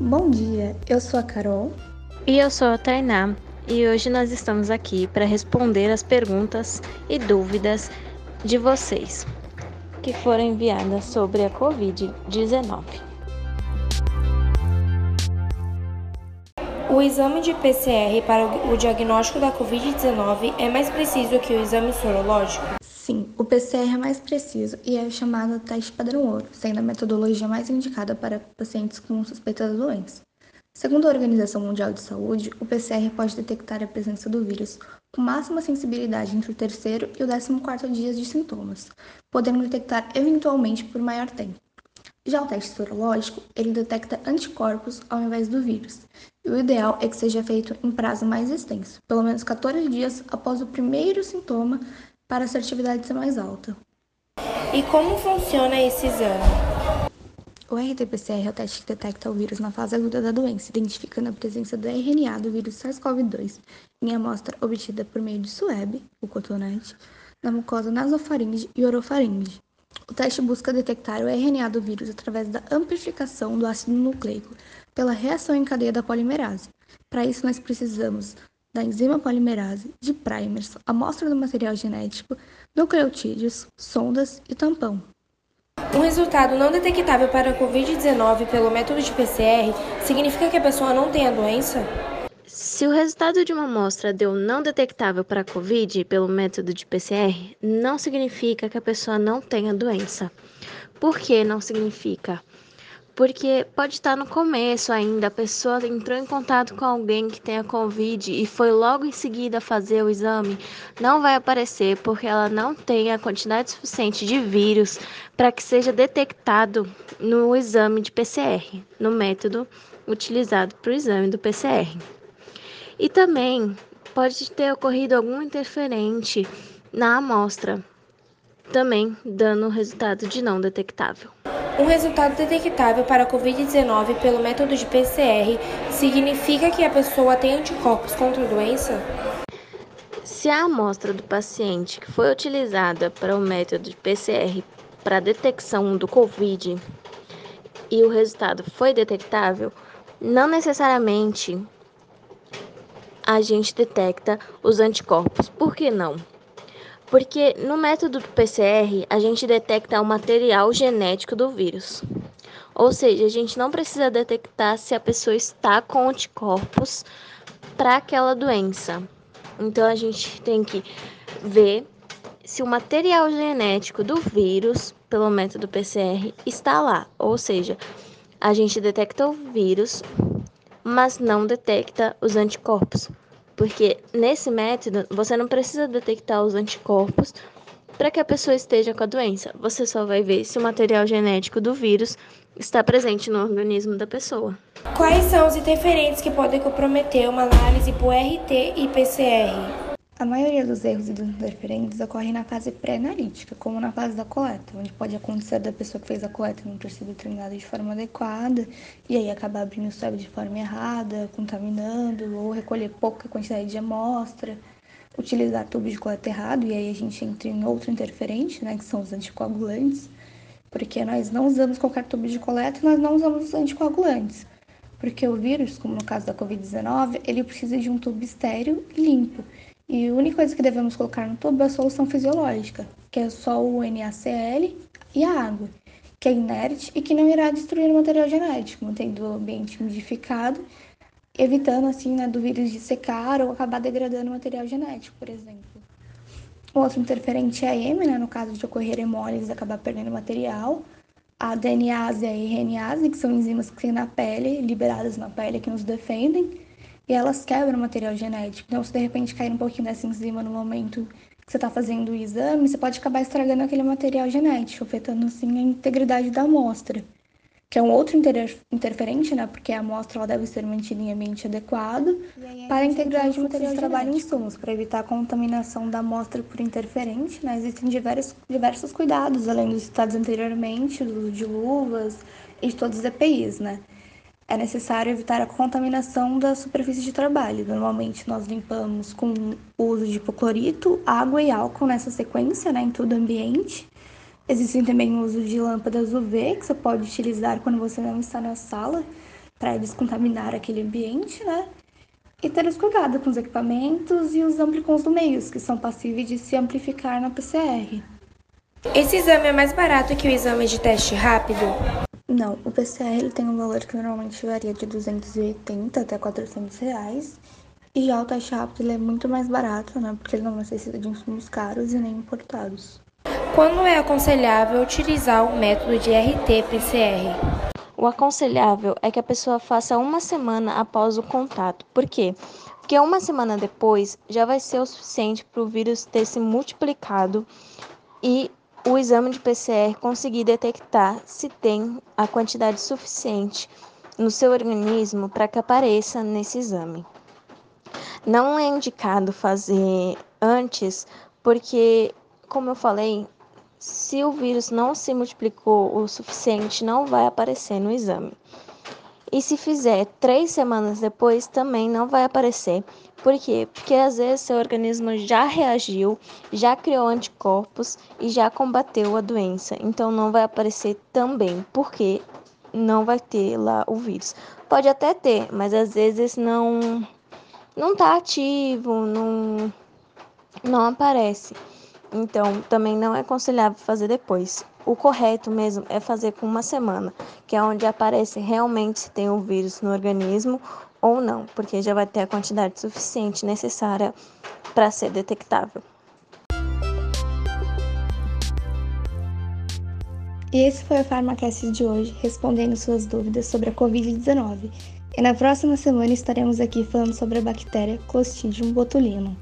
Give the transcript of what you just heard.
Bom dia, eu sou a Carol. E eu sou a Tainá. E hoje nós estamos aqui para responder as perguntas e dúvidas de vocês que foram enviadas sobre a Covid-19. O exame de PCR para o diagnóstico da Covid-19 é mais preciso que o exame sorológico? Sim, o PCR é mais preciso e é chamado teste padrão ouro, sendo a metodologia mais indicada para pacientes com suspeita da doença. Segundo a Organização Mundial de Saúde, o PCR pode detectar a presença do vírus com máxima sensibilidade entre o terceiro e o décimo quarto dias de sintomas, podendo detectar eventualmente por maior tempo. Já o teste sorológico, ele detecta anticorpos ao invés do vírus, e o ideal é que seja feito em prazo mais extenso, pelo menos 14 dias após o primeiro sintoma, para a assertividade ser mais alta. E como funciona esse exame? O RT-PCR é o teste que detecta o vírus na fase aguda da doença, identificando a presença do RNA do vírus SARS-CoV-2 em amostra obtida por meio de suebe, o cotonete, na mucosa nasofaringe e orofaringe. O teste busca detectar o RNA do vírus através da amplificação do ácido nucleico pela reação em cadeia da polimerase. Para isso, nós precisamos da enzima polimerase, de primers, amostra do material genético, nucleotídeos, sondas e tampão. Um resultado não detectável para a Covid-19 pelo método de PCR significa que a pessoa não tem a doença? Se o resultado de uma amostra deu não detectável para a Covid pelo método de PCR, não significa que a pessoa não tenha doença. Por que não significa? Porque pode estar no começo ainda, a pessoa entrou em contato com alguém que tenha Covid e foi logo em seguida fazer o exame, não vai aparecer porque ela não tem a quantidade suficiente de vírus para que seja detectado no exame de PCR, no método utilizado para o exame do PCR. E também pode ter ocorrido algum interferente na amostra, também dando resultado de não detectável. Um resultado detectável para a Covid-19 pelo método de PCR significa que a pessoa tem anticorpos contra a doença? Se a amostra do paciente que foi utilizada para o método de PCR para detecção do Covid e o resultado foi detectável, não necessariamente a gente detecta os anticorpos. Por que não? Porque no método do PCR a gente detecta o material genético do vírus. Ou seja, a gente não precisa detectar se a pessoa está com anticorpos para aquela doença. Então a gente tem que ver se o material genético do vírus, pelo método PCR, está lá. Ou seja, a gente detecta o vírus, mas não detecta os anticorpos. Porque nesse método você não precisa detectar os anticorpos para que a pessoa esteja com a doença. Você só vai ver se o material genético do vírus está presente no organismo da pessoa. Quais são os interferentes que podem comprometer uma análise por RT e PCR? A maioria dos erros e dos interferentes ocorrem na fase pré-analítica, como na fase da coleta, onde pode acontecer da pessoa que fez a coleta não ter sido treinada de forma adequada e aí acabar abrindo o swab de forma errada, contaminando, ou recolher pouca quantidade de amostra, utilizar tubo de coleta errado e aí a gente entra em outro interferente, né, que são os anticoagulantes, porque nós não usamos qualquer tubo de coleta e nós não usamos os anticoagulantes. Porque o vírus, como no caso da Covid-19, ele precisa de um tubo estéreo e limpo. E a única coisa que devemos colocar no tubo é a solução fisiológica, que é só o NaCl e a água, que é inerte e que não irá destruir o material genético, mantendo o ambiente umidificado, evitando assim né, do vírus de secar ou acabar degradando o material genético, por exemplo. O outro interferente é a M, né, no caso de ocorrer hemólise acabar perdendo material. A DNase e a RNase, que são enzimas que tem na pele, liberadas na pele, que nos defendem e elas quebram o material genético. Então, se de repente cair um pouquinho dessa enzima no momento que você está fazendo o exame, você pode acabar estragando aquele material genético, afetando assim a integridade da amostra, que é um outro inter interferente, né? Porque a amostra ela deve ser mantida em ambiente adequado para a integridade do material de trabalho em insumos, para evitar a contaminação da amostra por interferente, né? Existem diversos, diversos cuidados, além dos citados anteriormente, do de luvas e de todos os EPIs, né? É necessário evitar a contaminação da superfície de trabalho. Normalmente nós limpamos com o uso de hipoclorito, água e álcool nessa sequência, né, em todo o ambiente. Existem também o uso de lâmpadas UV, que você pode utilizar quando você não está na sala, para descontaminar aquele ambiente, né? E ter cuidado com os equipamentos e os amplicons do meios, que são passíveis de se amplificar na PCR. Esse exame é mais barato que o exame de teste rápido? Não, o PCR ele tem um valor que normalmente varia de 280 até 400 reais. E já o teste rápido ele é muito mais barato, né? Porque ele não necessita de insumos caros e nem importados. Quando é aconselhável utilizar o método de RT-PCR? O aconselhável é que a pessoa faça uma semana após o contato. Por quê? Porque uma semana depois já vai ser o suficiente para o vírus ter se multiplicado e o exame de PCR conseguir detectar se tem a quantidade suficiente no seu organismo para que apareça nesse exame. Não é indicado fazer antes, porque, como eu falei, se o vírus não se multiplicou o suficiente, não vai aparecer no exame. E se fizer três semanas depois, também não vai aparecer. Por quê? Porque às vezes seu organismo já reagiu, já criou anticorpos e já combateu a doença. Então não vai aparecer também, porque não vai ter lá o vírus. Pode até ter, mas às vezes não não tá ativo, não não aparece. Então, também não é aconselhável fazer depois. O correto mesmo é fazer com uma semana, que é onde aparece realmente se tem o vírus no organismo ou não, porque já vai ter a quantidade suficiente necessária para ser detectável. E esse foi o Farmacast de hoje, respondendo suas dúvidas sobre a Covid-19. E na próxima semana estaremos aqui falando sobre a bactéria Clostridium botulinum.